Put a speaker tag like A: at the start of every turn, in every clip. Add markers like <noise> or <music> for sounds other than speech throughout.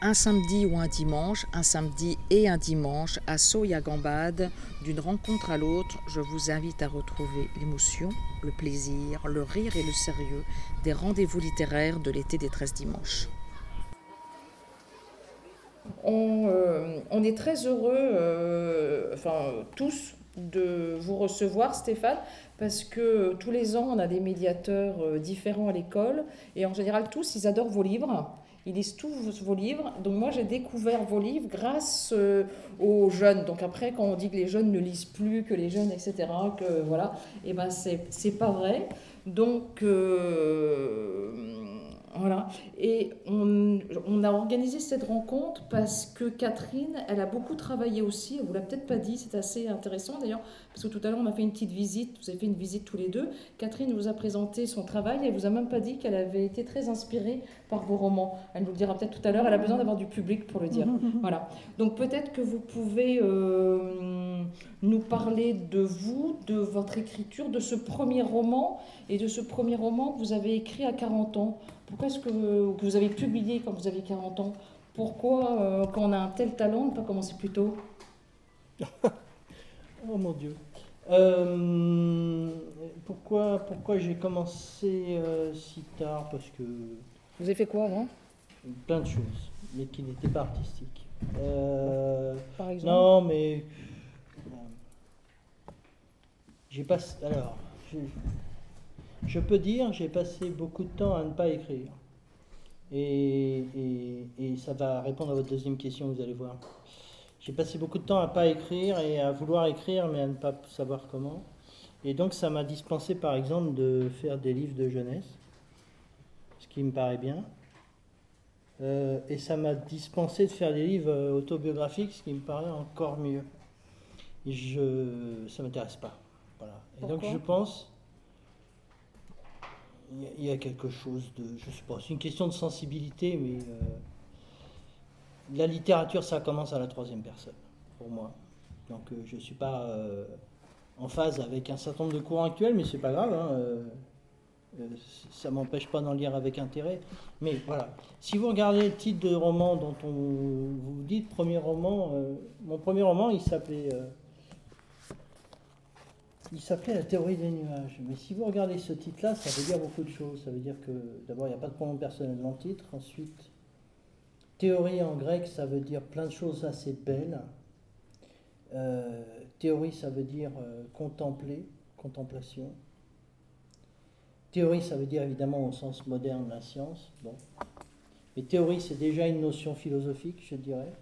A: un samedi ou un dimanche, un samedi et un dimanche, à Soya-Gambade, d'une rencontre à l'autre, je vous invite à retrouver l'émotion, le plaisir, le rire et le sérieux des rendez-vous littéraires de l'été des 13 dimanches. On, euh, est très heureux, euh, enfin tous, de vous recevoir, Stéphane, parce que tous les ans, on a des médiateurs euh, différents à l'école, et en général, tous, ils adorent vos livres. Ils lisent tous vos livres. Donc moi, j'ai découvert vos livres grâce euh, aux jeunes. Donc après, quand on dit que les jeunes ne lisent plus, que les jeunes, etc., que voilà, et eh ben c'est pas vrai. Donc euh, voilà. Et on, a organisé cette rencontre parce que Catherine, elle a beaucoup travaillé aussi. Elle vous l'a peut-être pas dit, c'est assez intéressant d'ailleurs, parce que tout à l'heure on a fait une petite visite, vous avez fait une visite tous les deux. Catherine vous a présenté son travail et elle vous a même pas dit qu'elle avait été très inspirée par vos romans. Elle nous le dira peut-être tout à l'heure. Elle a besoin d'avoir du public pour le dire. <laughs> voilà. Donc peut-être que vous pouvez euh, nous parler de vous, de votre écriture, de ce premier roman et de ce premier roman que vous avez écrit à 40 ans. Pourquoi est-ce que, vous avez publié quand vous avez 40 ans? Pourquoi, euh, quand on a un tel talent, ne pas commencer plus tôt? <laughs>
B: Oh mon Dieu. Euh, pourquoi pourquoi j'ai commencé si tard? Parce que
A: vous avez fait quoi avant
B: Plein de choses, mais qui n'étaient pas artistiques. Euh,
A: Par exemple?
B: Non, mais. Euh, j'ai passé. Alors, je, peux dire, j'ai passé beaucoup de temps à ne pas écrire. Et, et, ça va répondre à votre deuxième question, vous allez voir. J'ai passé beaucoup de temps à ne pas écrire et à vouloir écrire, mais à ne pas savoir comment. Et donc, ça m'a dispensé, par exemple, de faire des livres de jeunesse ce qui me paraît bien. Euh, et ça m'a dispensé de faire des livres euh, autobiographiques, ce qui me paraît encore mieux. je, ça ne m'intéresse pas. Voilà. Et donc je pense, il y, a quelque chose de, je sais pas, c'est une question de sensibilité, mais euh, la littérature, ça commence à la troisième personne, pour moi. Donc je ne suis pas en phase avec un certain nombre de courants actuels, mais c'est pas grave. Hein, euh, ça m'empêche pas d'en lire avec intérêt. Mais voilà, si vous regardez le titre de roman dont on vous dit premier roman, euh, mon premier roman, il s'appelait euh, il s'appelait La théorie des nuages. Mais si vous regardez ce titre-là, ça veut dire beaucoup de choses. Ça veut dire que d'abord, il n'y a pas de pronom personnel dans le titre. Ensuite, théorie en grec, ça veut dire plein de choses assez belles. théorie, ça veut dire contempler, contemplation. Théorie, ça veut dire évidemment au sens moderne de la science. Bon. Mais théorie, c'est déjà une notion philosophique, je dirais.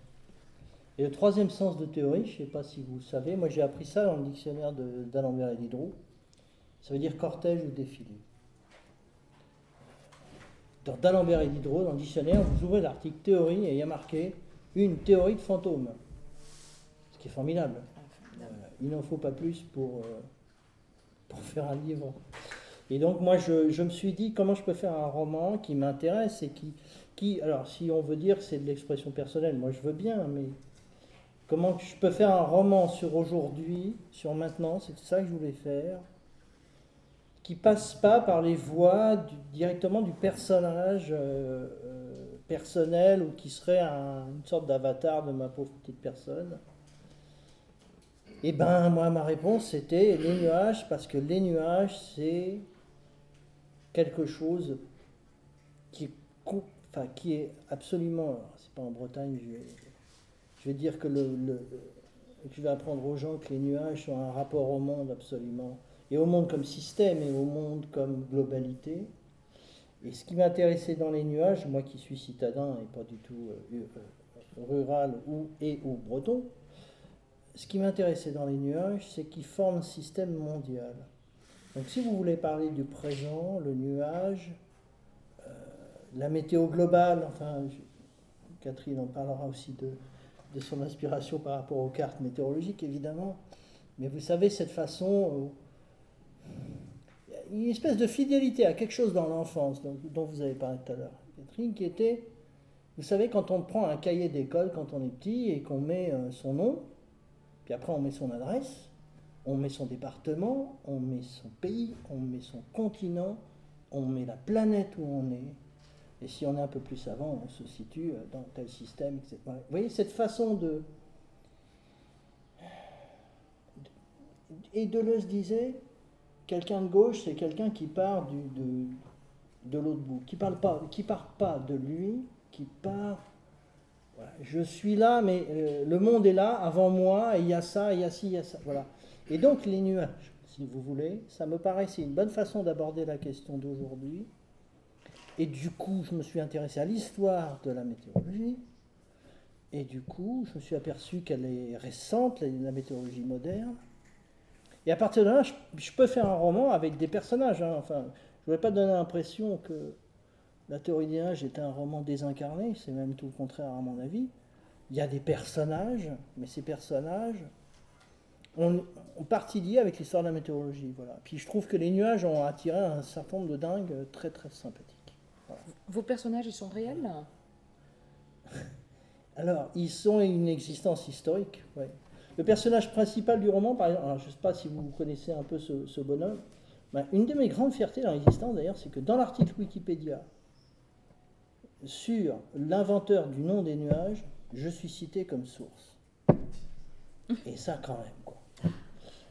B: Et le troisième sens de théorie, je ne sais pas si vous le savez, moi j'ai appris ça dans le dictionnaire d'Alembert et Diderot. Ça veut dire cortège ou défilé. Dans d'Alembert et Diderot, dans le dictionnaire, vous ouvrez l'article théorie et il y a marqué une théorie de fantôme. Ce qui est formidable. Euh, il n'en faut pas plus pour, euh, pour faire un livre et donc moi, je, me suis dit, comment je peux faire un roman qui m'intéresse et qui, qui, alors si on veut dire c'est de l'expression personnelle, moi je veux bien, mais comment je peux faire un roman sur aujourd'hui, sur maintenant, c'est ça que je voulais faire, qui passe pas par les voix directement du personnage euh, euh, personnel ou qui serait une sorte d'avatar de ma pauvre petite personne. Et eh ben moi ma réponse c'était les nuages parce que les nuages c'est quelque chose qui est, qui est absolument, c'est pas en Bretagne, je vais, je vais dire que je vais apprendre aux gens que les nuages ont un rapport au monde absolument, et au monde comme système et au monde comme globalité. Et ce qui m'intéressait dans les nuages, moi qui suis citadin et pas du tout euh, euh, rural ou et ou breton, ce qui m'intéressait dans les nuages, c'est qu'ils forment un système mondial. Donc si vous voulez parler du présent, le nuage, euh, la météo globale, enfin, Catherine en parlera aussi de, de, son inspiration par rapport aux cartes météorologiques, évidemment. Mais vous savez, cette façon, euh, une espèce de fidélité à quelque chose dans l'enfance dont, vous avez parlé tout à l'heure, Catherine, qui était, vous savez, quand on prend un cahier d'école quand on est petit et qu'on met euh, son nom, puis après on met son adresse, on met son département, on met son pays, on met son continent, on met la planète où on est, Et si on est un peu plus avant, on se situe dans tel système, etc. Vous voyez, cette façon de... Et Deleuze disait, quelqu'un de gauche, c'est quelqu'un qui part du, de, de l'autre bout, qui parle pas, qui part pas de lui, qui part. je suis là, mais euh, le monde est là avant moi, et il y a ça, il y a ci, il y a ça. Voilà. Et donc les nuages, si vous voulez, ça me paraissait une bonne façon d'aborder la question d'aujourd'hui. Et du coup, je me suis intéressé à l'histoire de la météorologie. Et du coup, je me suis aperçu qu'elle est récente, la météorologie moderne. Et à partir de là, je, peux faire un roman avec des personnages. Hein. Enfin, je ne voudrais pas donner l'impression que la théorie des nuages est un roman désincarné, c'est même tout le contraire à mon avis. Il y a des personnages, mais ces personnages ont, partie liée avec l'histoire de la météorologie. Voilà. Puis je trouve que les nuages ont attiré un certain nombre de dingues très très sympathiques.
A: Vos personnages, ils sont réels? <laughs>
B: Alors, ils sont une existence historique. Le personnage principal du roman, par exemple, je ne sais pas si vous connaissez un peu ce, bonhomme, ben, une de mes grandes fiertés dans l'existence d'ailleurs, c'est que dans l'article Wikipédia sur l'inventeur du nom des nuages, je suis cité comme source. Et ça quand même.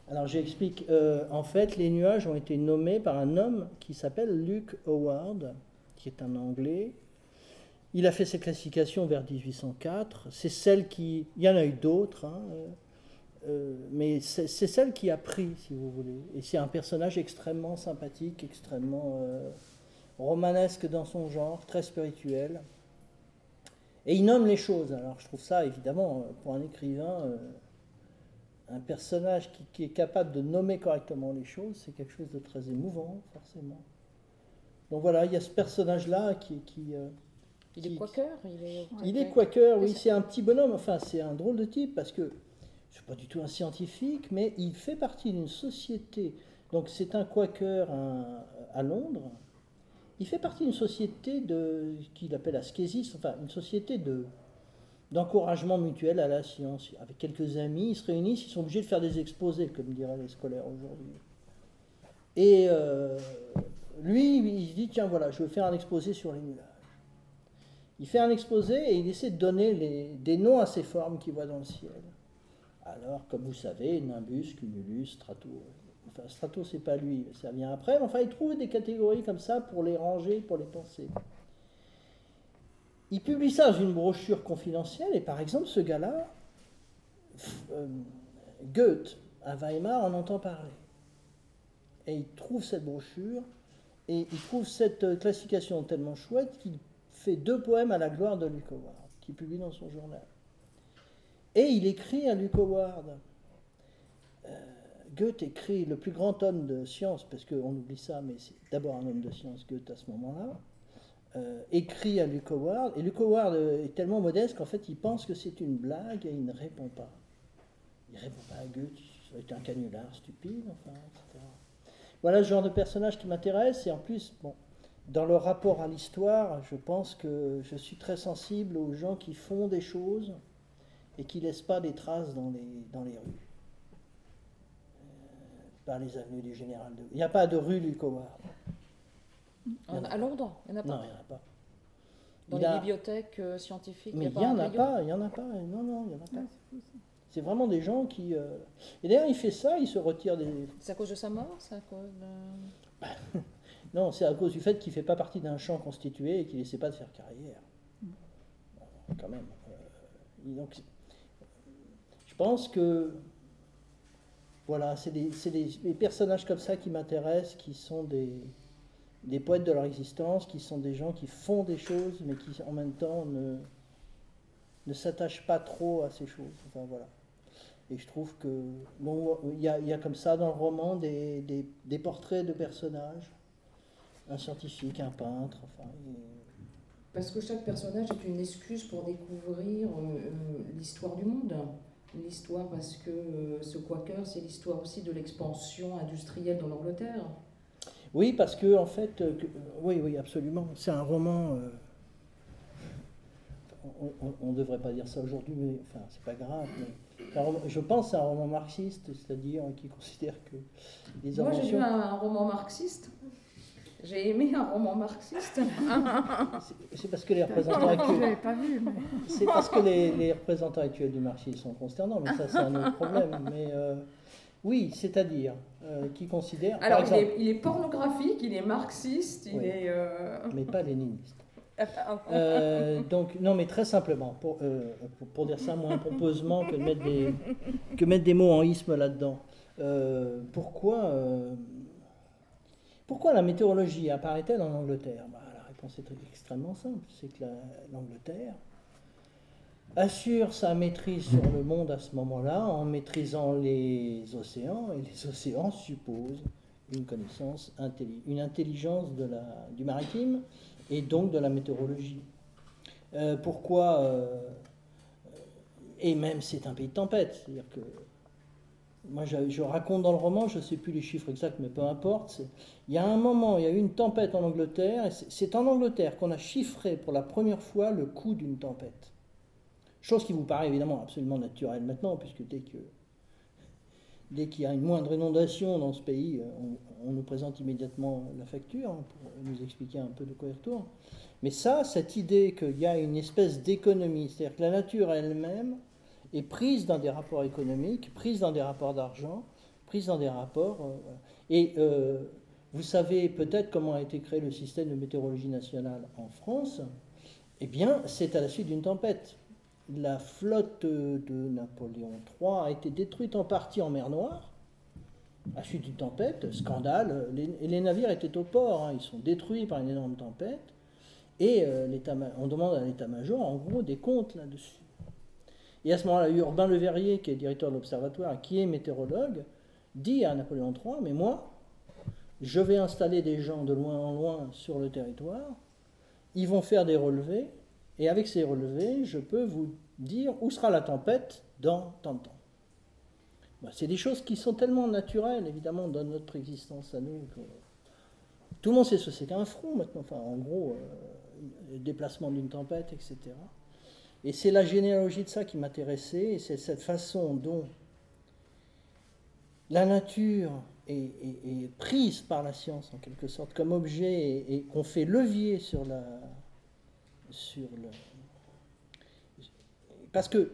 B: Alors j'explique. Euh, en fait, les nuages ont été nommés par un homme qui s'appelle Luke Howard, qui est un Anglais. Il a fait ses classifications vers 1804. C'est celle qui... Il y en a eu d'autres, hein, euh, euh, mais c'est celle qui a pris, si vous voulez. Et c'est un personnage extrêmement sympathique, extrêmement euh, romanesque dans son genre, très spirituel. Et il nomme les choses. Alors je trouve ça, évidemment, pour un écrivain, un personnage qui, qui, est capable de nommer correctement les choses, c'est quelque chose de très émouvant, forcément. Donc voilà, il y a ce personnage-là qui. qui
A: euh, il est quaker
B: Il est, il est quaker, oui, c'est un petit bonhomme, enfin c'est un drôle de type parce que je ne suis pas du tout un scientifique, mais il fait partie d'une société. Donc c'est un quaker à, Londres. Il fait partie d'une société de qu'il appelle ascésis, enfin une société de d'encouragement mutuel à la science. Avec quelques amis, ils se réunissent, ils sont obligés de faire des exposés, comme diraient les scolaires aujourd'hui. Et euh, lui, il dit, tiens, voilà, je veux faire un exposé sur les nuages. Il fait un exposé et il essaie de donner des noms à ces formes qu'il voit dans le ciel. Alors, comme vous savez, Nimbus, Cumulus, Strato. Enfin, Strato, c'est pas lui, ça vient après. Mais enfin, il trouve des catégories comme ça pour les ranger, pour les penser. Il publie ça dans une brochure confidentielle, et par exemple, ce gars-là, euh, Goethe, à Weimar, en entend parler. Et il trouve cette brochure, et il trouve cette euh, classification tellement chouette qu'il fait deux poèmes à la gloire de Luke Howard, qu'il publie dans son journal. Et il écrit à Luke Howard. Euh, Goethe écrit le plus grand homme de science, parce qu'on oublie ça, mais c'est d'abord un homme de science, Goethe, à ce moment-là. Euh, écrit à Luke Howard, et Luke Howard est tellement modeste qu'en fait il pense que c'est une blague et il ne répond pas. Il répond pas à Goethe, c'est un canular stupide, enfin, etc. Voilà le genre de personnage qui m'intéresse. Et en plus, bon, dans le rapport à l'histoire, je pense que je suis très sensible aux gens qui font des choses et qui ne laissent pas des traces dans les, dans les rues. Euh, pas les avenues du Général de Il n'y a pas de rue du Howard.
A: À Londres Il n'y en a pas
B: Non, il n'y en a pas.
A: Dans les bibliothèques euh, scientifiques
B: Mais il n'y en a pas, il n'y en a pas. Non, non, il n'y en a pas. C'est vraiment des gens qui. Euh, et d'ailleurs, il fait ça, il se retire des.
A: C'est à cause de sa mort C'est à cause <laughs>
B: Non, c'est à cause du fait qu'il ne fait pas partie d'un champ constitué et qu'il n'essaie pas de faire carrière. quand même. Euh, donc, je pense que. Voilà, c'est des, des, personnages comme ça qui m'intéressent, qui sont des, des poètes de leur existence, qui sont des gens qui font des choses, mais qui en même temps ne, ne s'attachent pas trop à ces choses. Enfin, voilà. Et je trouve que bon, il y, a, y a comme ça dans le roman des, des, des, portraits de personnages, un scientifique, un peintre, enfin.
A: Parce que chaque personnage est une excuse pour découvrir euh, euh, l'histoire du monde. L'histoire parce que euh, ce Quaker, c'est l'histoire aussi de l'expansion industrielle dans l'Angleterre.
B: Oui, parce que en fait, oui, oui, absolument. C'est un roman on ne devrait pas dire ça aujourd'hui, mais enfin, c'est pas grave. je pense à un roman marxiste, c'est-à-dire qui considère que
A: les Moi, j'ai lu un, roman marxiste. J'ai aimé un roman marxiste.
B: c'est parce que les représentants actuels.
C: pas vu.
B: C'est parce que les, représentants actuels du marxisme sont consternants, mais ça c'est un autre problème. Mais euh, oui, c'est-à-dire euh, qui considère.
A: Alors il, est, pornographique, il est marxiste, il est. Euh,
B: mais pas léniniste. <laughs> donc, non, mais très simplement, pour, pour, dire ça moins pompeusement que de mettre des, que mettre des mots en isme là-dedans. pourquoi pourquoi la météorologie apparaît-elle en Angleterre? Bah, La réponse est extrêmement simple, c'est que l'Angleterre assure sa maîtrise sur le monde à ce moment-là en maîtrisant les océans, et les océans supposent une connaissance, une intelligence de la, du maritime et donc de la météorologie. Euh, pourquoi euh, Et même c'est un pays de tempête, c'est-à-dire que moi je, raconte dans le roman, je ne sais plus les chiffres exacts, mais peu importe. Il y a un moment, il y a eu une tempête en Angleterre, et c'est en Angleterre qu'on a chiffré pour la première fois le coût d'une tempête. Chose qui vous paraît évidemment absolument naturelle maintenant, puisque dès que dès qu'il y a une moindre inondation dans ce pays, on, nous présente immédiatement la facture hein, pour nous expliquer un peu de quoi il retourne. Mais ça, cette idée qu'il y a une espèce d'économie, c'est-à-dire que la nature elle-même est prise dans des rapports économiques, prise dans des rapports d'argent, prise dans des rapports. Euh, et euh, vous savez peut-être comment a été créé le système de météorologie nationale en France. Eh bien, c'est à la suite d'une tempête. La flotte de Napoléon III a été détruite en partie en mer Noire, à suite d'une tempête, scandale. Les, les navires étaient au port, hein. ils sont détruits par une énorme tempête. Et euh, on demande à l'état-major, en gros, des comptes là-dessus. Et à ce moment-là, Urbain Le Verrier, qui est directeur de l'Observatoire, qui est météorologue, dit à Napoléon III, mais moi, je vais installer des gens de loin en loin sur le territoire, ils vont faire des relevés, et avec ces relevés, je peux vous dire où sera la tempête dans tant de temps. Bah, c'est des choses qui sont tellement naturelles, évidemment, dans notre existence à nous. Tout le monde sait ce que c'est qu'un front maintenant, enfin, en gros, euh, le déplacement d'une tempête, etc. Et c'est la généalogie de ça qui m'intéressait, et c'est cette façon dont la nature est, prise par la science en quelque sorte comme objet et, qu'on fait levier sur la sur le parce que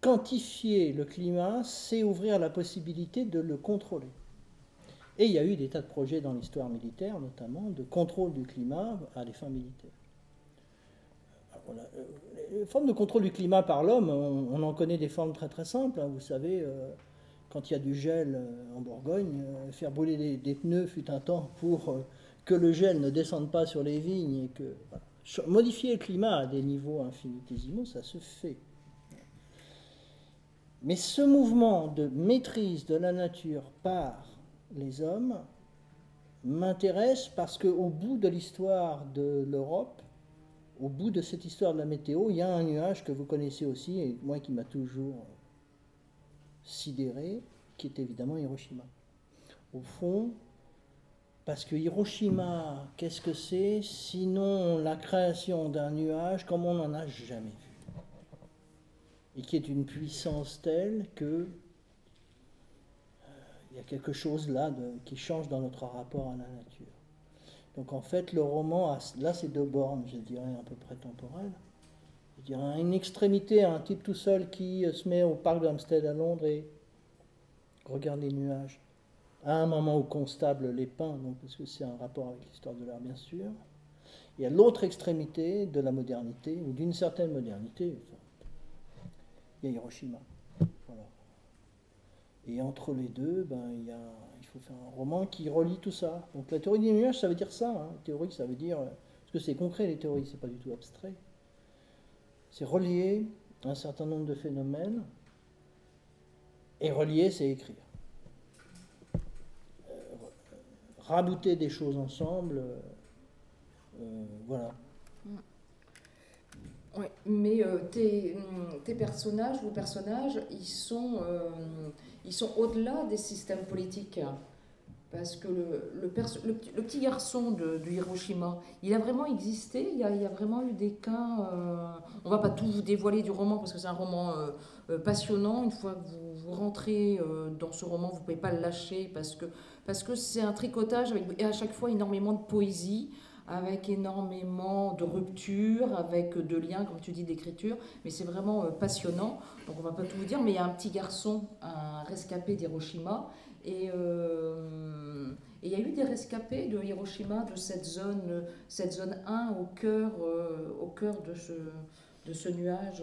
B: quantifier le climat, c'est ouvrir la possibilité de le contrôler. Et il y a eu des tas de projets dans l'histoire militaire, notamment, de contrôle du climat à des fins militaires. Euh, les formes de contrôle du climat par l'homme, on, en connaît des formes très très simples. Hein. vous savez, euh, quand il y a du gel euh, en Bourgogne, faire brûler des, pneus fut un temps pour que le gel ne descende pas sur les vignes et que modifier le climat à des niveaux infinitésimaux, ça se fait. Mais ce mouvement de maîtrise de la nature par les hommes m'intéresse parce qu'au bout de l'histoire de l'Europe, au bout de cette histoire de la météo, il y a un nuage que vous connaissez aussi, et moi qui m'a toujours sidéré, qui est évidemment Hiroshima. Au fond, parce que Hiroshima, qu'est-ce que c'est? Sinon la création d'un nuage comme on n'en a jamais vu Et qui est une puissance telle que euh, il y a quelque chose là qui change dans notre rapport à la nature. Donc en fait, le roman, là c'est deux bornes, je dirais, à peu près temporelles. Je dirais une extrémité, un type tout seul qui euh, se met au parc d'Amstead à Londres et regarde les nuages. À un moment où Constable les peint, donc, parce que c'est un rapport avec l'histoire de l'art bien sûr. Et à l'autre extrémité de la modernité, ou d'une certaine modernité, il y a Hiroshima. Et entre les deux, ben, il faut faire un roman qui relie tout ça. Donc la théorie des nuages, ça veut dire ça. Hein. Théorie, ça veut dire. Parce que c'est concret, les théories, c'est pas du tout abstrait. C'est relier un certain nombre de phénomènes. Et relier, c'est écrire. Euh, rabouter des choses ensemble. Euh, euh, voilà.
A: Oui, mais tes, tes, personnages, vos personnages, ils sont sont au-delà des systèmes politiques. Parce que le, petit garçon de, Hiroshima, il a vraiment existé, il y a, vraiment eu des cas. Euh, on va pas tout vous dévoiler du roman parce que c'est un roman euh, euh, passionnant. Une fois que vous, vous rentrez dans ce roman, vous ne pouvez pas le lâcher parce que parce que c'est un tricotage avec, et à chaque fois énormément de poésie, avec énormément de ruptures, avec de liens, comme tu dis, d'écriture. Mais c'est vraiment euh, passionnant. Donc on va pas tout vous dire, mais il y a un petit garçon, un rescapé d'Hiroshima. Et euh, et il y a eu des rescapés de Hiroshima, de cette zone, cette zone 1 au cœur, euh, au cœur de ce, de ce nuage.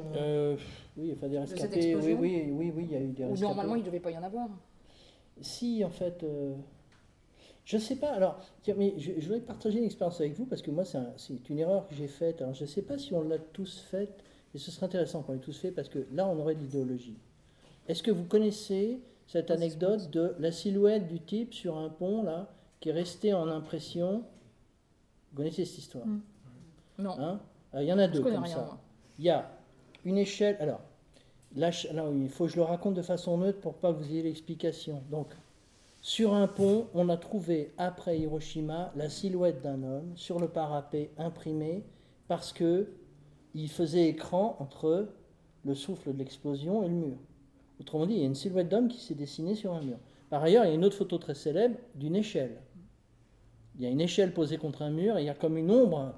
B: oui, enfin des rescapés. oui, oui, oui, oui, il y a eu des rescapés.
A: normalement, il ne devait pas y en avoir.
B: Si, en fait. Je ne sais pas. Alors, mais je, voudrais partager une expérience avec vous parce que moi, c'est une erreur que j'ai faite. Alors, je ne sais pas si on l'a tous faite, et ce serait intéressant qu'on l'ait tous fait parce que là, on aurait de l'idéologie. Est-ce que vous connaissez cette anecdote de la silhouette du type sur un pont, là, qui est resté en impression? Vous connaissez cette histoire? Hmm.
A: Non.
B: Hein? Il y en a deux comme ça. Il y a une échelle. Alors, là, il faut que je le raconte de façon neutre pour pas que vous ayez l'explication. Donc, sur un pont, on a trouvé, après Hiroshima, la silhouette d'un homme sur le parapet imprimé parce que il faisait écran entre le souffle de l'explosion et le mur. Autrement dit, il y a une silhouette d'homme qui s'est dessinée sur un mur. Par ailleurs, il y a une autre photo très célèbre d'une échelle. Il y a une échelle posée contre un mur et il y a comme une ombre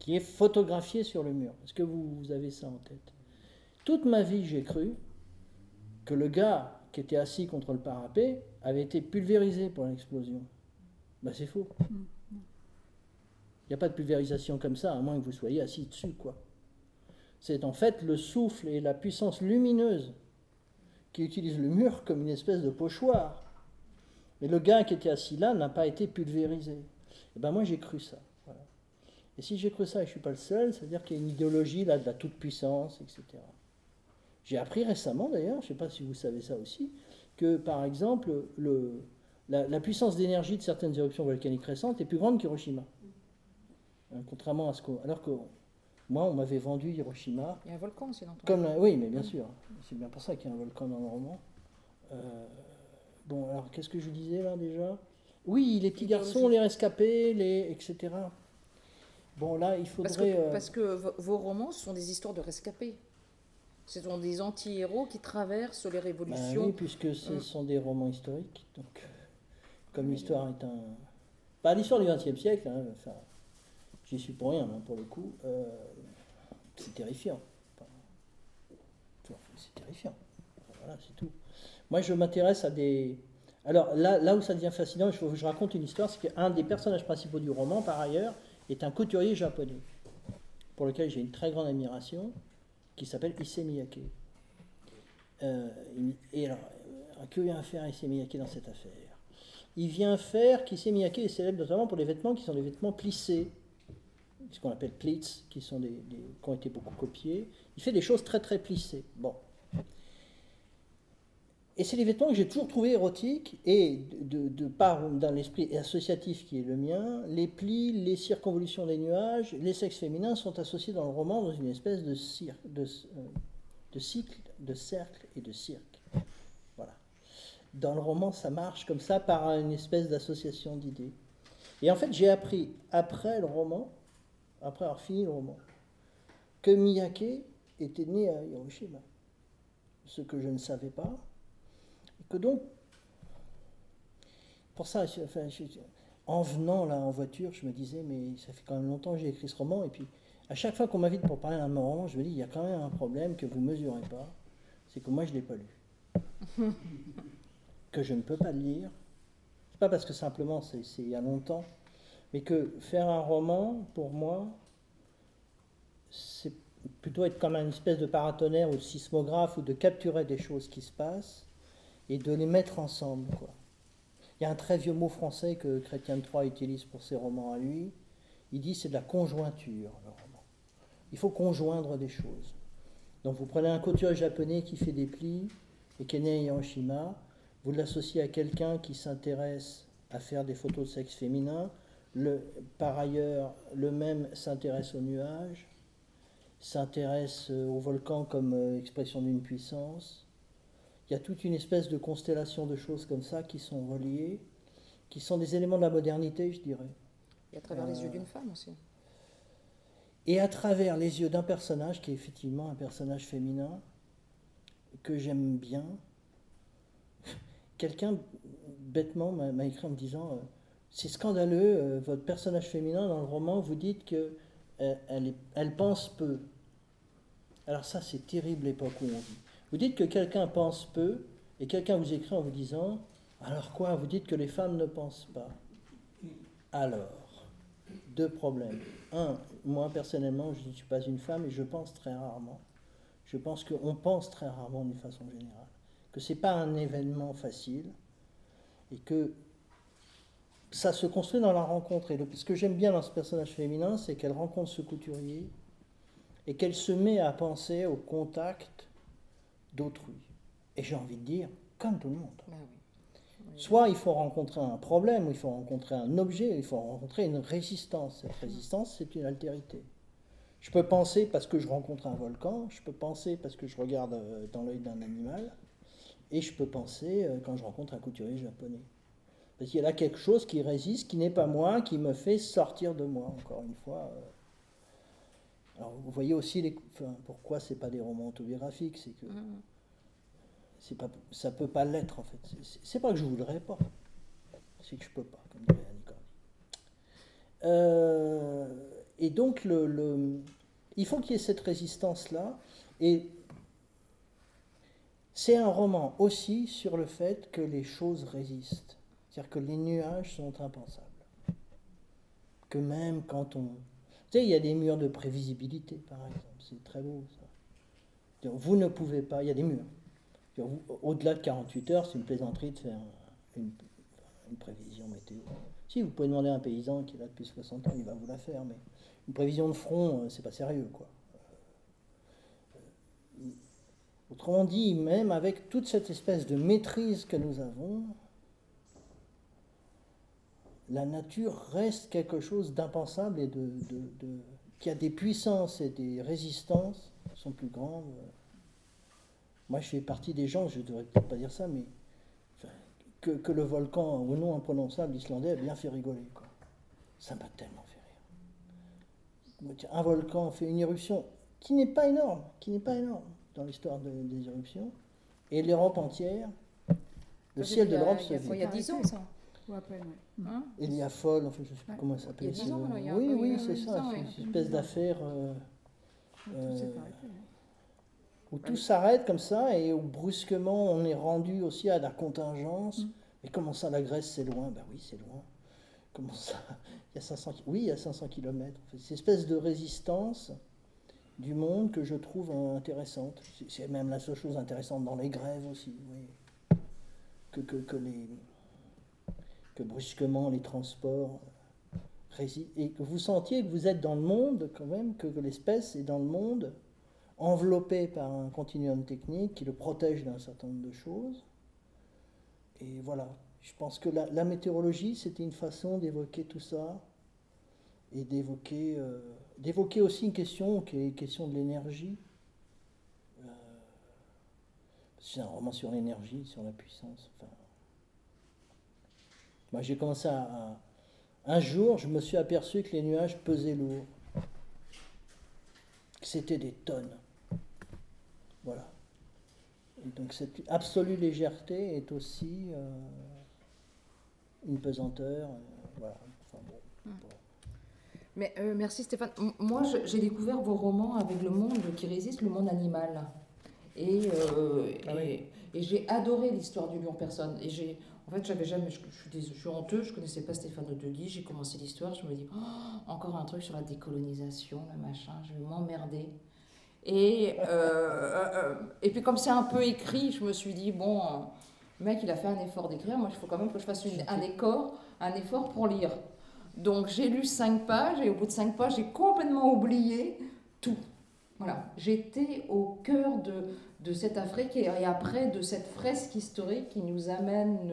B: qui est photographiée sur le mur. Est-ce que vous avez ça en tête? Toute ma vie, j'ai cru que le gars qui était assis contre le parapet avait été pulvérisé pour l'explosion. Ben, c'est faux. Il n'y a pas de pulvérisation comme ça, à moins que vous soyez assis dessus, quoi. C'est en fait le souffle et la puissance lumineuse qui utilisent le mur comme une espèce de pochoir. Mais le gars qui était assis là n'a pas été pulvérisé. Et ben moi j'ai cru ça. Et si j'ai cru ça et je ne suis pas le seul, c'est-à-dire qu'il y a une idéologie là de la toute-puissance, etc. J'ai appris récemment d'ailleurs, je ne sais pas si vous savez ça aussi, que par exemple le, la, puissance d'énergie de certaines éruptions volcaniques récentes est plus grande qu'Hiroshima. Hein, contrairement à ce que. Alors que moi, on m'avait vendu Hiroshima.
A: Il y a un volcan aussi dans
B: comme Oui, mais bien sûr. C'est bien pour ça qu'il y a un volcan dans le roman. Euh, bon, alors qu'est-ce que je disais là déjà? Oui, les petits garçons, les rescapés, les, etc. Bon, là, il faudrait.
A: Parce que, parce que vos romans sont des histoires de rescapés. Ce sont des anti-héros qui traversent les révolutions.
B: Ben oui, puisque ce hum. sont des romans historiques. Donc, comme l'histoire est un. Pas l'histoire du XXe siècle, hein, enfin, j'y suis pour rien, hein, pour le coup. Euh, c'est terrifiant. c'est terrifiant. Voilà, c'est tout. Moi, je m'intéresse à des. Alors, là, là où ça devient fascinant, je, je raconte une histoire, c'est qu'un des personnages principaux du roman, par ailleurs, est un couturier japonais, pour lequel j'ai une très grande admiration qui s'appelle Issey Miyake. Euh, et alors, que vient faire Issey Miyake dans cette affaire? Il vient faire qu'Issey Miyake est célèbre notamment pour les vêtements qui sont des vêtements plissés, ce qu'on appelle pleats, qui, sont des, qui ont été beaucoup copiés. Il fait des choses très très plissées. Bon. Et c'est des vêtements que j'ai toujours trouvé érotiques, et de, de part dans l'esprit associatif qui est le mien, les plis, les circonvolutions des nuages, les sexes féminins sont associés dans le roman dans une espèce de, de, euh, de cycle, de cercle et de cirque. Voilà. Dans le roman, ça marche comme ça par une espèce d'association d'idées. Et en fait, j'ai appris après le roman, après avoir fini le roman, que Miyake était né à Hiroshima. Ce que je ne savais pas, que donc, pour ça, en venant là en voiture, je me disais, mais ça fait quand même longtemps que j'ai écrit ce roman, et puis à chaque fois qu'on m'invite pour parler d'un roman, je me dis, il y a quand même un problème que vous ne mesurez pas, c'est que moi je ne l'ai pas lu. <laughs> que je ne peux pas le lire. Pas parce que simplement c'est il y a longtemps, mais que faire un roman, pour moi, c'est plutôt être comme une espèce de paratonnerre ou de sismographe ou de capturer des choses qui se passent et de les mettre ensemble. Quoi. Il y a un très vieux mot français que Chrétien de utilise pour ses romans à lui. Il dit c'est de la conjointure, le roman. Il faut conjoindre des choses. Donc vous prenez un couturier japonais qui fait des plis et à Hiroshima, vous l'associez à quelqu'un qui s'intéresse à faire des photos de sexe féminin, par ailleurs, le même s'intéresse aux nuages, s'intéresse au volcan comme euh, expression d'une puissance, il y a toute une espèce de constellation de choses comme ça qui sont reliées, qui sont des éléments de la modernité, je dirais.
A: Et à travers les yeux d'une femme aussi.
B: Et à travers les yeux d'un personnage qui est effectivement un personnage féminin, que j'aime bien, <laughs> quelqu'un bêtement, m'a écrit en me disant C'est scandaleux, votre personnage féminin dans le roman, vous dites que elle, elle pense peu. Alors, ça, c'est terrible l'époque où on vit. Vous dites que quelqu'un pense peu, et quelqu'un vous écrit en vous disant Alors quoi Vous dites que les femmes ne pensent pas. Alors, deux problèmes. Un, moi personnellement, je ne suis pas une femme et je pense très rarement. Je pense qu'on pense très rarement d'une façon générale. Que ce n'est pas un événement facile et que ça se construit dans la rencontre. Et ce que j'aime bien dans ce personnage féminin, c'est qu'elle rencontre ce couturier et qu'elle se met à penser au contact d'autrui. Et j'ai envie de dire, comme tout le monde. Bah Soit il faut rencontrer un problème, ou il faut rencontrer un objet, il faut rencontrer une résistance. Cette résistance, c'est une altérité. Je peux penser parce que je rencontre un volcan, je peux penser parce que je regarde euh, dans l'œil d'un animal, et je peux penser euh, quand je rencontre un couturier japonais. Parce qu'il y a là quelque chose qui résiste, qui n'est pas moi, qui me fait sortir de moi, encore une fois. Alors vous voyez aussi les, enfin, pourquoi c'est pas des romans autobiographiques, c'est que mmh pas, ça peut pas l'être en fait. C'est pas que je voudrais pas, c'est que je peux pas, comme dirait Annie euh, et donc le, le il faut qu'il y ait cette résistance là, et c'est un roman aussi sur le fait que les choses résistent, c'est-à-dire que les nuages sont impensables, que même quand on, tu sais, il y a des murs de prévisibilité par exemple, c'est très beau ça. Vous ne pouvez pas, il y a des murs au-delà de 48 heures, c'est une plaisanterie de faire une, prévision météo. Si, vous pouvez demander à un paysan qui est là depuis 60 ans, il va vous la faire, mais une prévision de front, euh, c'est pas sérieux, quoi. Euh, autrement dit, même avec toute cette espèce de maîtrise que nous avons, la nature reste quelque chose d'impensable et de, qui a des puissances et des résistances qui sont plus grandes. Moi, je fais partie des gens, je ne devrais peut-être pas dire ça, mais que, que, le volcan au nom imprononçable islandais a bien fait rigoler. Quoi. Ça m'a tellement fait rire. Un volcan fait une éruption qui n'est pas énorme, qui n'est pas énorme dans l'histoire des éruptions, et l'Europe entière, le ciel de l'Europe se
C: vide. Il y a 10 ans, ça. Ou à peine,
B: oui. Hein il y a folle, enfin, je ne sais plus comment ça s'appelle.
C: Il y a 10 ans,
B: il y a Oui, oui, c'est ça, c'est une espèce d'affaire. Euh, euh, où tout s'arrête comme ça et où brusquement on est rendu aussi à la contingence. Mm. Mais comment ça, la Grèce, c'est loin? Ben oui, c'est loin. Comment ça? Il y a 500, Oui, il y a 500 km. C'est cette espèce de résistance du monde que je trouve intéressante. C'est même la seule chose intéressante dans les grèves aussi. Oui. Que, que, que, les, que brusquement les transports et que vous sentiez que vous êtes dans le monde quand même, que l'espèce est dans le monde enveloppé par un continuum technique qui le protège d'un certain nombre de choses. Et voilà, je pense que la, météorologie, c'était une façon d'évoquer tout ça et d'évoquer, euh, d'évoquer aussi une question qui est question de l'énergie. Euh, c'est un roman sur l'énergie, sur la puissance. Moi, j'ai commencé à, Un jour, je me suis aperçu que les nuages pesaient lourd. Que c'était des tonnes. Voilà. donc cette absolue légèreté est aussi euh, une pesanteur. Euh, voilà.
A: Hum. Mais euh, merci Stéphane. moi, j'ai découvert vos romans avec le monde qui résiste, le monde animal. Et, ah et, j'ai adoré l'histoire du lion personne. Et j'ai, en fait, j'avais jamais, je, je, suis, honteux, je connaissais pas Stéphane Guy. J'ai commencé l'histoire, je me dis, oh, encore un truc sur la décolonisation, le machin, je vais m'emmerder. Et, euh, euh, euh, et puis comme c'est un peu écrit, je me suis dit, bon, le mec, il a fait un effort d'écrire, moi, il faut quand même que je fasse un, effort, un effort pour lire. Donc j'ai lu cinq pages, et au bout de cinq pages, j'ai complètement oublié tout. Voilà, j'étais au cœur de, de cette Afrique et, après de cette fresque historique qui nous amène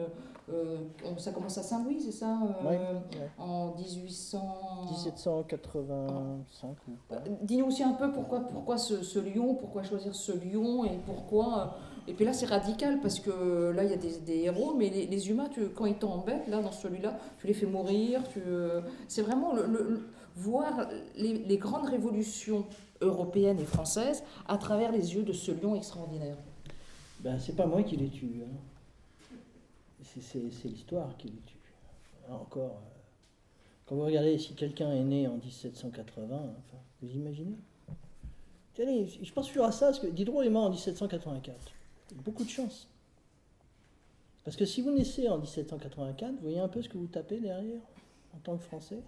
A: ça commence à Saint-Louis, c'est ça
B: euh,
A: En 1800...
B: 1785
A: euh, Dis-nous aussi un peu pourquoi, pourquoi ce, lion, pourquoi choisir ce lion et pourquoi... Et puis là, c'est radical parce que là, il y a des, héros, mais les, humains, tu, quand ils t'embêtent, là, dans celui-là, tu les fais mourir. Tu, c'est vraiment le, voir les, grandes révolutions européennes et françaises à travers les yeux de ce lion extraordinaire.
B: Ben, c'est pas moi qui les tue. Hein c'est l'histoire qui les tue. Encore, euh, quand vous regardez si quelqu'un est né en 1780, enfin, vous imaginez? Je pense toujours à ça, parce que Diderot est mort en 1784. Beaucoup de chance. Parce que si vous naissez en 1784, vous voyez un peu ce que vous tapez derrière, en tant que Français?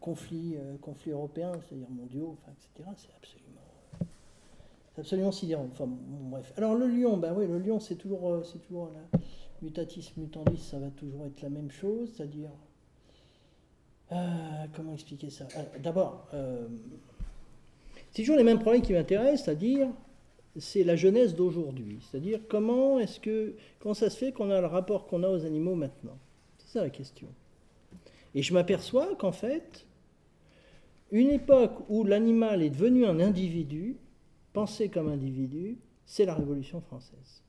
B: Conflit, euh, conflit européen, c'est-à-dire mondiaux, etc. C'est absolument, absolument sidérant. Enfin, bref. Alors le lion, ben oui, le lion, c'est toujours, euh, c'est toujours la mutatis mutandis, ça va toujours être la même chose, c'est-à-dire, euh, comment expliquer ça? D'abord, c'est toujours les mêmes problèmes qui m'intéressent, c'est-à-dire, c'est la jeunesse d'aujourd'hui, c'est-à-dire comment est-ce que, comment ça se fait qu'on a le rapport qu'on a aux animaux maintenant? C'est ça la question. Et je m'aperçois qu'en fait, une époque où l'animal est devenu un individu, pensé comme individu, c'est la Révolution française.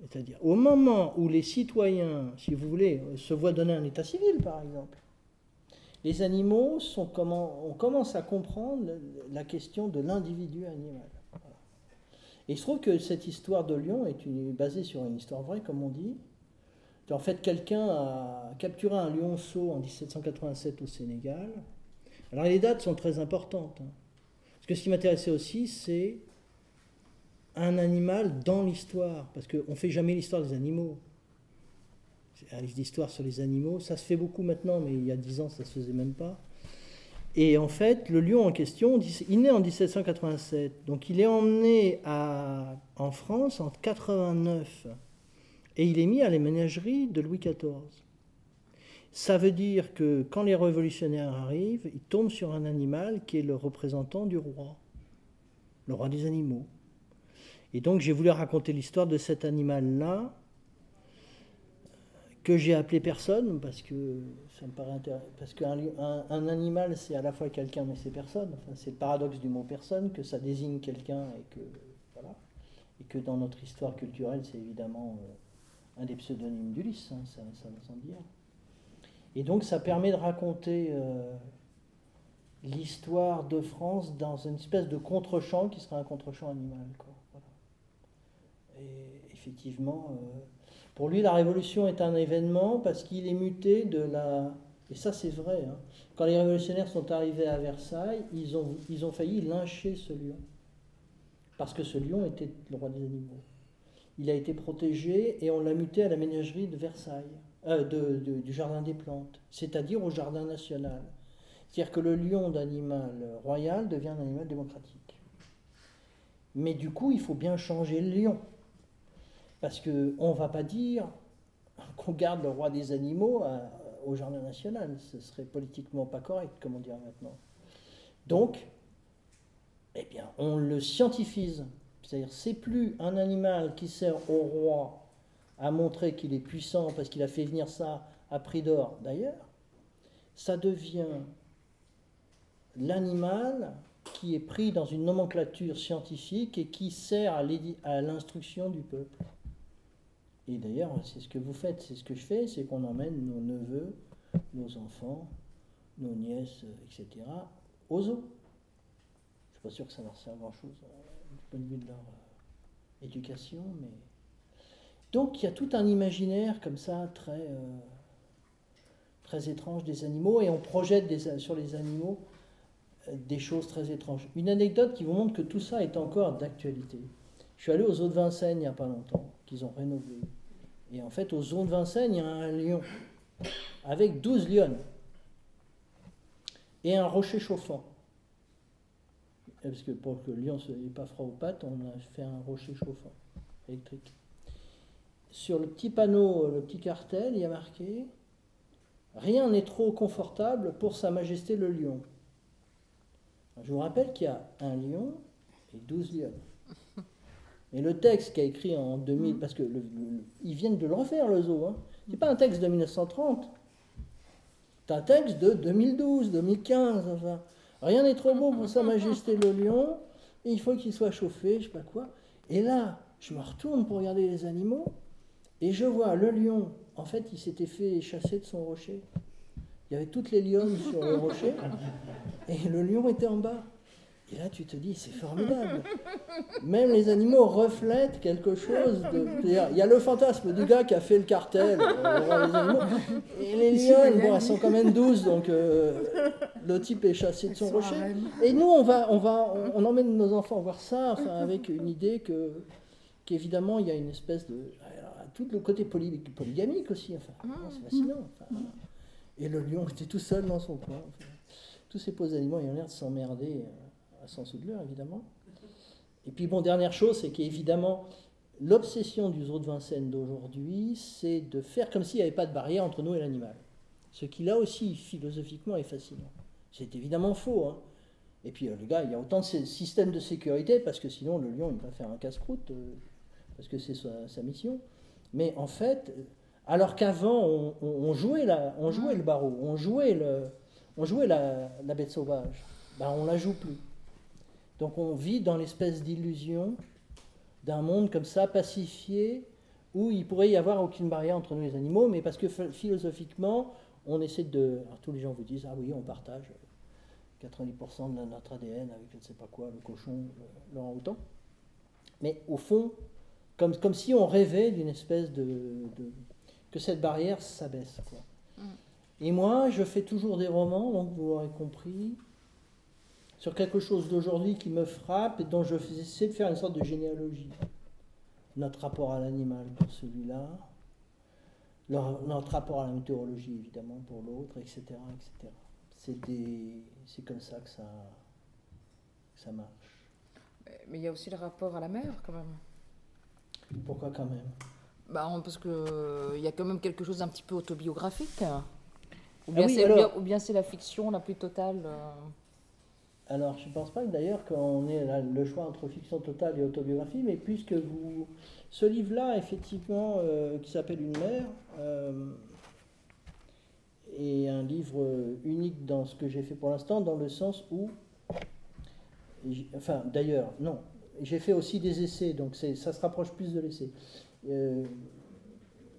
B: C'est-à-dire, au moment où les citoyens, si vous voulez, se voient donner un état civil, par exemple, les animaux sont comment, on commence à comprendre la question de l'individu animal. Et il se trouve que cette histoire de lion est basée sur une histoire vraie, comme on dit, en fait, quelqu'un a capturé un lionceau en 1787 au Sénégal. Alors les dates sont très importantes. Hein. Ce qui m'intéressait aussi, c'est un animal dans l'histoire. Parce qu'on ne fait jamais l'histoire des animaux. Un livre d'histoire sur les animaux, ça se fait beaucoup maintenant, mais il y a dix ans, ça ne se faisait même pas. Et en fait, le lion en question, il naît en 1787. Donc il est emmené en France en 89 et il est mis à la ménagerie de Louis XIV. Ça veut dire que quand les révolutionnaires arrivent, ils tombent sur un animal qui est le représentant du roi, le roi des animaux. Et donc j'ai voulu raconter l'histoire de cet animal-là, que j'ai appelé personne, parce que ça me paraît. Parce qu'un un, animal, c'est à la fois quelqu'un, mais c'est personne. C'est le paradoxe du mot personne, que ça désigne quelqu'un et que, voilà. Et que dans notre histoire culturelle, c'est évidemment. Euh, un des pseudonymes d'Ulysse, hein, ça, ça, va sans dire. Et donc ça permet de raconter euh, l'histoire de France dans une espèce de contre-champ qui sera un contre-champ animal. Et effectivement, euh, pour lui, la Révolution est un événement parce qu'il est muté de la... Et ça c'est vrai. Hein. Quand les révolutionnaires sont arrivés à Versailles, ils ont, ils ont failli lyncher ce lion. Parce que ce lion était le roi des animaux il a été protégé et on l'a muté à la ménagerie de Versailles, euh, du Jardin des Plantes, c'est-à-dire au Jardin national. C'est-à-dire que le lion d'animal royal devient un animal démocratique. Mais du coup, il faut bien changer le lion. Parce qu'on ne va pas dire qu'on garde le roi des animaux au Jardin national. Ce serait politiquement pas correct, comme on dirait maintenant. Donc, eh bien, on le scientifise. C'est-à-dire, c'est plus un animal qui sert au roi à montrer qu'il est puissant parce qu'il a fait venir ça à prix d'or d'ailleurs. Ça devient l'animal qui est pris dans une nomenclature scientifique et qui sert à l'instruction du peuple. Et d'ailleurs, c'est ce que vous faites, c'est ce que je fais, c'est qu'on emmène nos neveux, nos enfants, nos nièces, etc., aux eaux. Je ne suis pas sûr que ça leur sert à grand-chose. Hein point de vue de leur euh, éducation. Mais... Donc il y a tout un imaginaire comme ça très, euh, étrange des animaux et on projette sur les animaux euh, des choses très étranges. Une anecdote qui vous montre que tout ça est encore d'actualité. Je suis allé aux eaux de Vincennes il n'y a pas longtemps, qu'ils ont rénové. Et en fait, aux eaux de Vincennes, il y a un lion avec 12 lionnes et un rocher chauffant parce que pour que le lion ne pas froid aux pattes, on a fait un rocher chauffant électrique. Sur le petit panneau, le petit cartel, il y a marqué Rien n'est trop confortable pour Sa Majesté le lion. je vous rappelle qu'il y a un lion et 12 lions. <laughs> Et le texte qui a écrit en 2000, parce que ils viennent de le refaire le zoo, hein. c'est pas un texte de 1930, c'est un texte de 2012, 2015, enfin. Rien n'est trop beau pour Sa Majesté le lion, il faut qu'il soit chauffé, je sais pas quoi. Et là, je me retourne pour regarder les animaux, et je vois le lion, en fait, il s'était fait chasser de son rocher. Il y avait toutes les lionnes sur le rocher, et le lion était en bas. Et là, tu te dis, c'est formidable. Même les animaux reflètent quelque chose. De... Il y a le fantasme du gars qui a fait le cartel. Euh, les animaux. Et les lionnes, bon, elles sont quand même douces, donc euh, le type est chassé de son rocher. Et nous, on, va, on, va, on, emmène nos enfants voir ça, enfin, avec une idée que qu'évidemment, il y a une espèce de... tout le côté polygamique aussi, enfin, mmh. c'est fascinant. et le lion était tout seul dans son coin. Tous ces pauvres animaux, ils ont l'air de s'emmerder. Euh, à sens douleur, évidemment. Et puis, bon, dernière chose, c'est qu'évidemment, l'obsession du zoo de Vincennes d'aujourd'hui, c'est de faire comme s'il n'y avait pas de barrière entre nous et l'animal. Ce qui, là aussi, philosophiquement, est fascinant. C'est évidemment faux. Hein. Et puis, euh, le gars, il y a autant de systèmes de sécurité, parce que sinon, le lion, il va faire un casse-croûte, euh, parce que c'est sa, mission. Mais en fait, alors qu'avant, on, jouait la, on jouait le barreau, on jouait, le, on jouait la, la bête sauvage, ben, on la joue plus. Donc on vit dans l'espèce d'illusion d'un monde comme ça, pacifié, où il pourrait y avoir aucune barrière entre nous les animaux, mais parce que philosophiquement, on essaie de... Alors, tous les gens vous disent, ah oui, on partage 90% de notre ADN avec je ne sais pas quoi, le cochon, l'orang-outan. Mais au fond, comme, comme si on rêvait d'une espèce de, que cette barrière s'abaisse. Mm. Et moi, je fais toujours des romans, donc vous l'aurez compris, sur quelque chose d'aujourd'hui qui me frappe et dont je essaie de faire une sorte de généalogie. Notre rapport à l'animal pour celui-là, notre rapport à la météorologie évidemment pour l'autre, etc. etc. C'est, des, c'est comme ça que ça, ça marche.
A: Mais il y a aussi le rapport à la mer quand même.
B: Pourquoi quand même?
A: Bah, Parce qu'il euh, il y a quand même quelque chose d'un petit peu autobiographique. Ou bien, ah c'est, bien, c'est la fiction la plus totale. Euh.
B: Alors, je ne pense pas d'ailleurs qu'on ait le choix entre fiction totale et autobiographie, mais puisque vous. Ce livre-là, effectivement, euh, qui s'appelle Une mère, euh, est un livre unique dans ce que j'ai fait pour l'instant, dans le sens où. Enfin, d'ailleurs, non. J'ai fait aussi des essais, donc ça se rapproche plus de l'essai. Euh,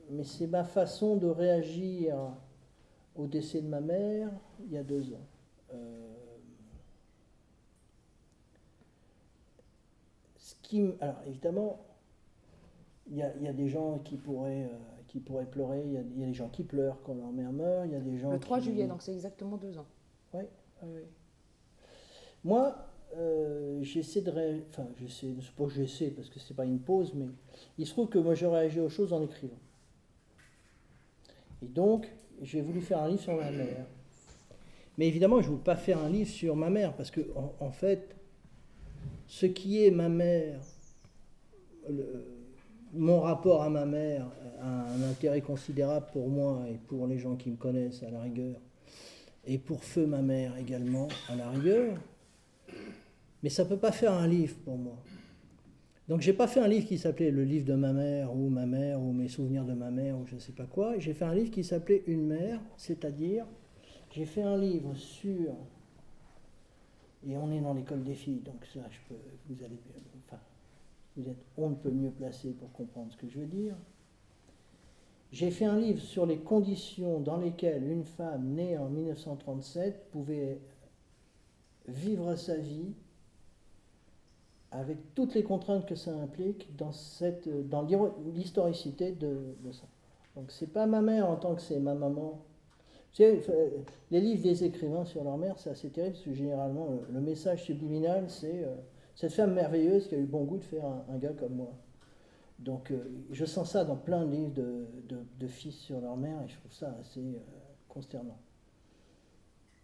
B: mais c'est ma façon de réagir au décès de ma mère il y a deux ans. alors évidemment, il y, a, des gens qui pourraient, euh, qui pourraient pleurer, il y, a, des gens qui pleurent quand leur mère meurt, il y a des gens
A: Le 3 juillet, donc c'est exactement deux ans.
B: Oui, oui. Moi, euh, j'essaie de... Enfin, j'essaie, c'est pas j'essaie, parce que c'est pas une pause, mais il se trouve que moi je réagis aux choses en écrivant. Et donc, j'ai voulu faire un livre sur ma mère. Mais évidemment, je ne veux pas faire un livre sur ma mère, parce que en fait, ce qui est ma mère, mon rapport à ma mère a un intérêt considérable pour moi et pour les gens qui me connaissent à la rigueur, et pour Feu ma mère également à la rigueur, mais ça ne peut pas faire un livre pour moi. Donc j'ai pas fait un livre qui s'appelait Le livre de ma mère ou ma mère ou mes souvenirs de ma mère ou je ne sais pas quoi. J'ai fait un livre qui s'appelait Une mère, c'est-à-dire j'ai fait un livre sur et on est dans l'école des filles, donc ça, je peux, vous allez, enfin, vous êtes on ne peut mieux placé pour comprendre ce que je veux dire. J'ai fait un livre sur les conditions dans lesquelles une femme née en 1937 pouvait vivre sa vie avec toutes les contraintes que ça implique dans, dans l'historicité de, ça. Donc c'est pas ma mère en tant que c'est ma maman les livres des écrivains sur leur mère, c'est assez terrible, parce que généralement, le, message subliminal, c'est euh, cette femme merveilleuse qui a eu bon goût de faire un, gars comme moi. Donc, euh, je sens ça dans plein de livres de, fils sur leur mère, et je trouve ça assez euh, consternant.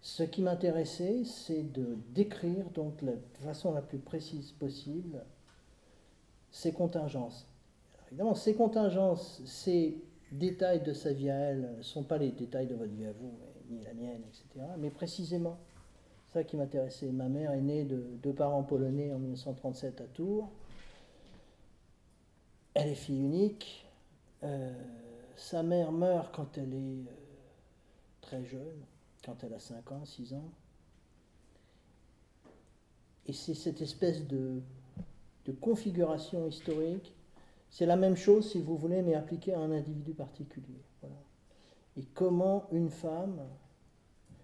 B: Ce qui m'intéressait, c'est de décrire, donc, de la façon la plus précise possible, ces contingences. évidemment, ces contingences, c'est détails de sa vie à elle ne sont pas les détails de votre vie à vous, ni la mienne, etc. Mais précisément, ça qui m'intéressait. Ma mère est née de deux parents polonais en 1937 à Tours. Elle est fille unique. Euh, sa mère meurt quand elle est euh, très jeune, quand elle a 5 ans, 6 ans. Et c'est cette espèce de, configuration historique c'est la même chose, si vous voulez, mais appliquée à un individu particulier. Et comment une femme,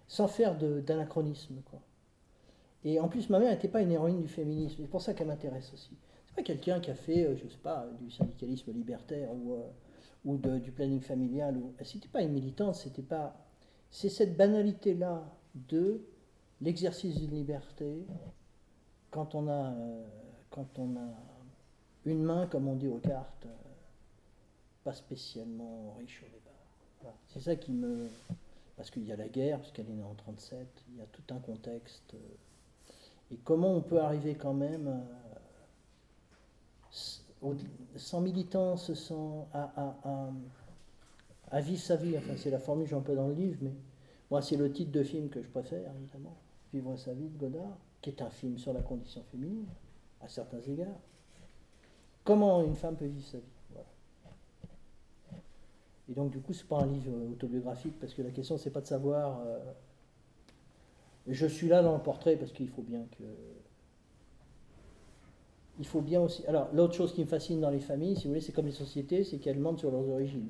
B: sans faire d'anachronisme, Et en plus, ma mère n'était pas une héroïne du féminisme. C'est pour ça qu'elle m'intéresse aussi. C'est pas quelqu'un qui a fait, euh, je sais pas, du syndicalisme libertaire ou, euh, du planning familial. Ou... C'était pas une militante, c'était pas. C'est cette banalité-là de l'exercice d'une liberté quand on a, euh, quand on a une main, comme on dit aux cartes, euh, pas spécialement riche au départ. C'est ça qui me. Parce qu'il y a la guerre, puisqu'elle est née en 37, il y a tout un contexte. euh, Et comment on peut arriver quand même, sans militance, sans, à- à- à vivre sa vie, enfin c'est la formule que j'emploie dans le livre, mais moi c'est le titre de film que je préfère, évidemment, Vivre sa vie de Godard, qui est un film sur la condition féminine, à certains égards. Comment une femme peut vivre sa vie. Et donc, du coup, c'est pas un livre euh, autobiographique parce que la question, c'est pas de savoir. euh, je suis là dans le portrait parce qu'il faut bien que. Il faut bien aussi. Alors, l'autre chose qui me fascine dans les familles, si vous voulez, c'est comme les sociétés, c'est qu'elles mentent sur leurs origines.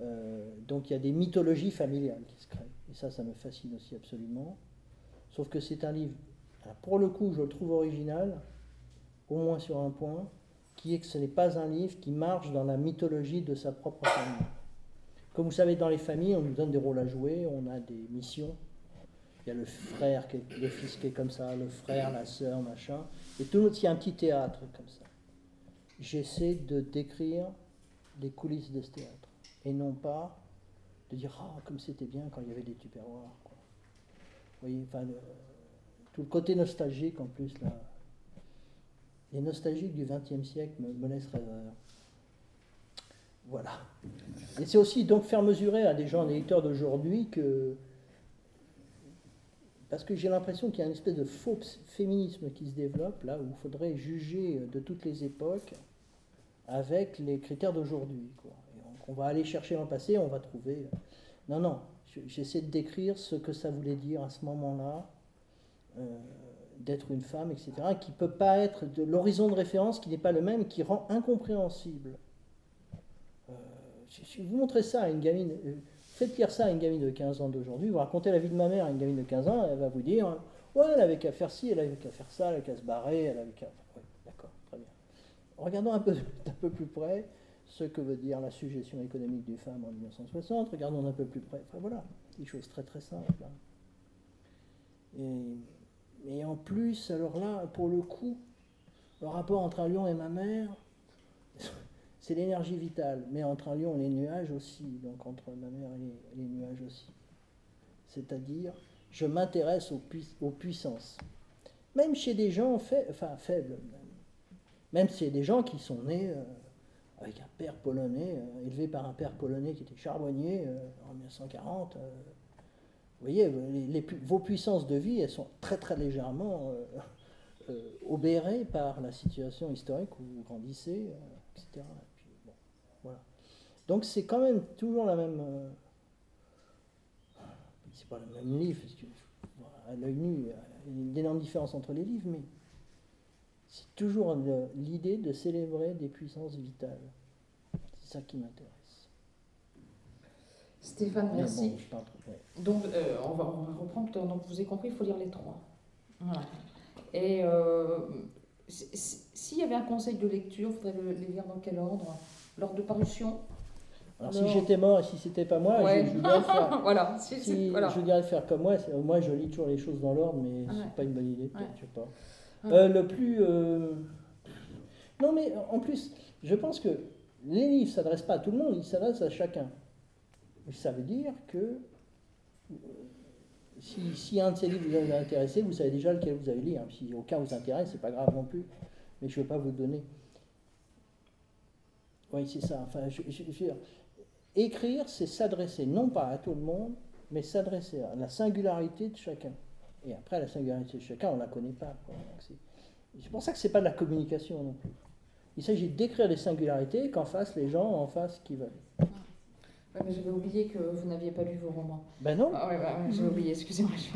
B: Euh, donc, il y a des mythologies familiales qui se créent. Et ça, ça me fascine aussi absolument. Sauf que c'est un livre, pour le coup, je le trouve original, au moins sur un point, qui est que ce n'est pas un livre qui marche dans la mythologie de sa propre famille. Comme vous savez, dans les familles, on nous donne des rôles à jouer, on a des missions. Il y a le frère, qui est- le fils qui est comme ça, le frère, la sœur, machin. Et tout le monde, il y a un petit théâtre comme ça. J'essaie de décrire les coulisses de ce théâtre. Et non pas de dire, ah, comme c'était bien quand il y avait des tupperwares. Vous voyez, tout le côté nostalgique en plus, là. Les nostalgiques du XXe siècle me, me laissent. Voilà. Et c'est aussi donc faire mesurer à des gens, des lecteurs d'aujourd'hui, que. Parce que j'ai l'impression qu'il y a une espèce de faux féminisme qui se développe, là, où il faudrait juger de toutes les époques avec les critères d'aujourd'hui. On va aller chercher dans le passé, on va trouver. Non, non, je- j'essaie de décrire ce que ça voulait dire à ce moment-là, euh, d'être une femme, etc., qui ne peut pas être de l'horizon de référence qui n'est pas le même, qui rend incompréhensible. Euh, si vous montrez ça à une gamine, euh, faites lire ça à une gamine de 15 ans d'aujourd'hui, vous racontez la vie de ma mère à une gamine de 15 ans, elle va vous dire Ouais, elle avait qu'à faire ci, elle avait qu'à faire ça, elle avait qu'à se barrer, elle avait qu'à. Ouais, d'accord, très bien. Regardons un peu, <laughs> d'un peu plus près ce que veut dire la suggestion économique du femme en 1960, regardons d'un peu plus près. Enfin voilà, des choses très très simples. hein. Et, en plus, alors là, pour le coup, le rapport entre un lion et ma mère, <laughs> c'est l'énergie vitale. Mais entre un lion et les nuages aussi, donc entre ma mère et les, nuages aussi. C'est-à-dire, je m'intéresse aux puissances. Même chez des gens fa- enfin, faibles, même. même chez des gens qui sont nés euh, avec un père polonais, euh, élevé par un père polonais qui était charbonnier euh, en 1940. euh, vous voyez, vos puissances de vie, elles sont très très légèrement obérées par la situation historique où vous grandissez, etc. Donc c'est quand même toujours la même. c'est pas le même livre, parce que, à l'œil nu, il y a une énorme différence entre les livres, mais c'est toujours l'idée de célébrer des puissances vitales. C'est ça qui m'intéresse.
A: Stéphane, merci.
B: bon, je parle trop- ouais.
A: Donc, euh, on, va, on va reprendre. Donc, vous avez compris, il faut lire les trois. Voilà. Et euh, si- si- s'il y avait un conseil de lecture, il faudrait le- les lire dans quel ordre? L'ordre de parution?
B: Alors,
A: Alors-
B: si j'étais mort et si c'était pas moi,
A: Ouais.
B: je, je faire, <laughs>
A: Voilà. Si, si-
B: si-
A: voilà.
B: je dirais de faire comme moi. Moi, je lis toujours les choses dans l'ordre, mais
A: Ouais.
B: c'est pas une bonne idée,
A: Ouais.
B: je sais pas.
A: Ouais.
B: Euh, le plus. euh, Non, mais en plus, je pense que les livres ne s'adressent pas à tout le monde, ils s'adressent à chacun. Ça veut dire que euh, si, si un de ces livres vous a intéressé, vous savez déjà lequel vous allez lire. Si aucun vous intéresse, c'est pas grave non plus. Mais je ne veux pas vous le donner. Oui, c'est ça. Enfin, écrire, c'est s'adresser non pas à tout le monde, mais s'adresser à la singularité de chacun. Et après, la singularité de chacun, on ne la connaît pas. C'est pour ça que ce n'est pas de la communication non plus. Il s'agit d'écrire les singularités qu'en face, les gens en face qui veulent.
A: Ouais, mais j'avais oublié que vous n'aviez pas lu vos romans.
B: Ben non,
A: Ah ouais, ouais, j'ai oublié, excusez-moi. je-.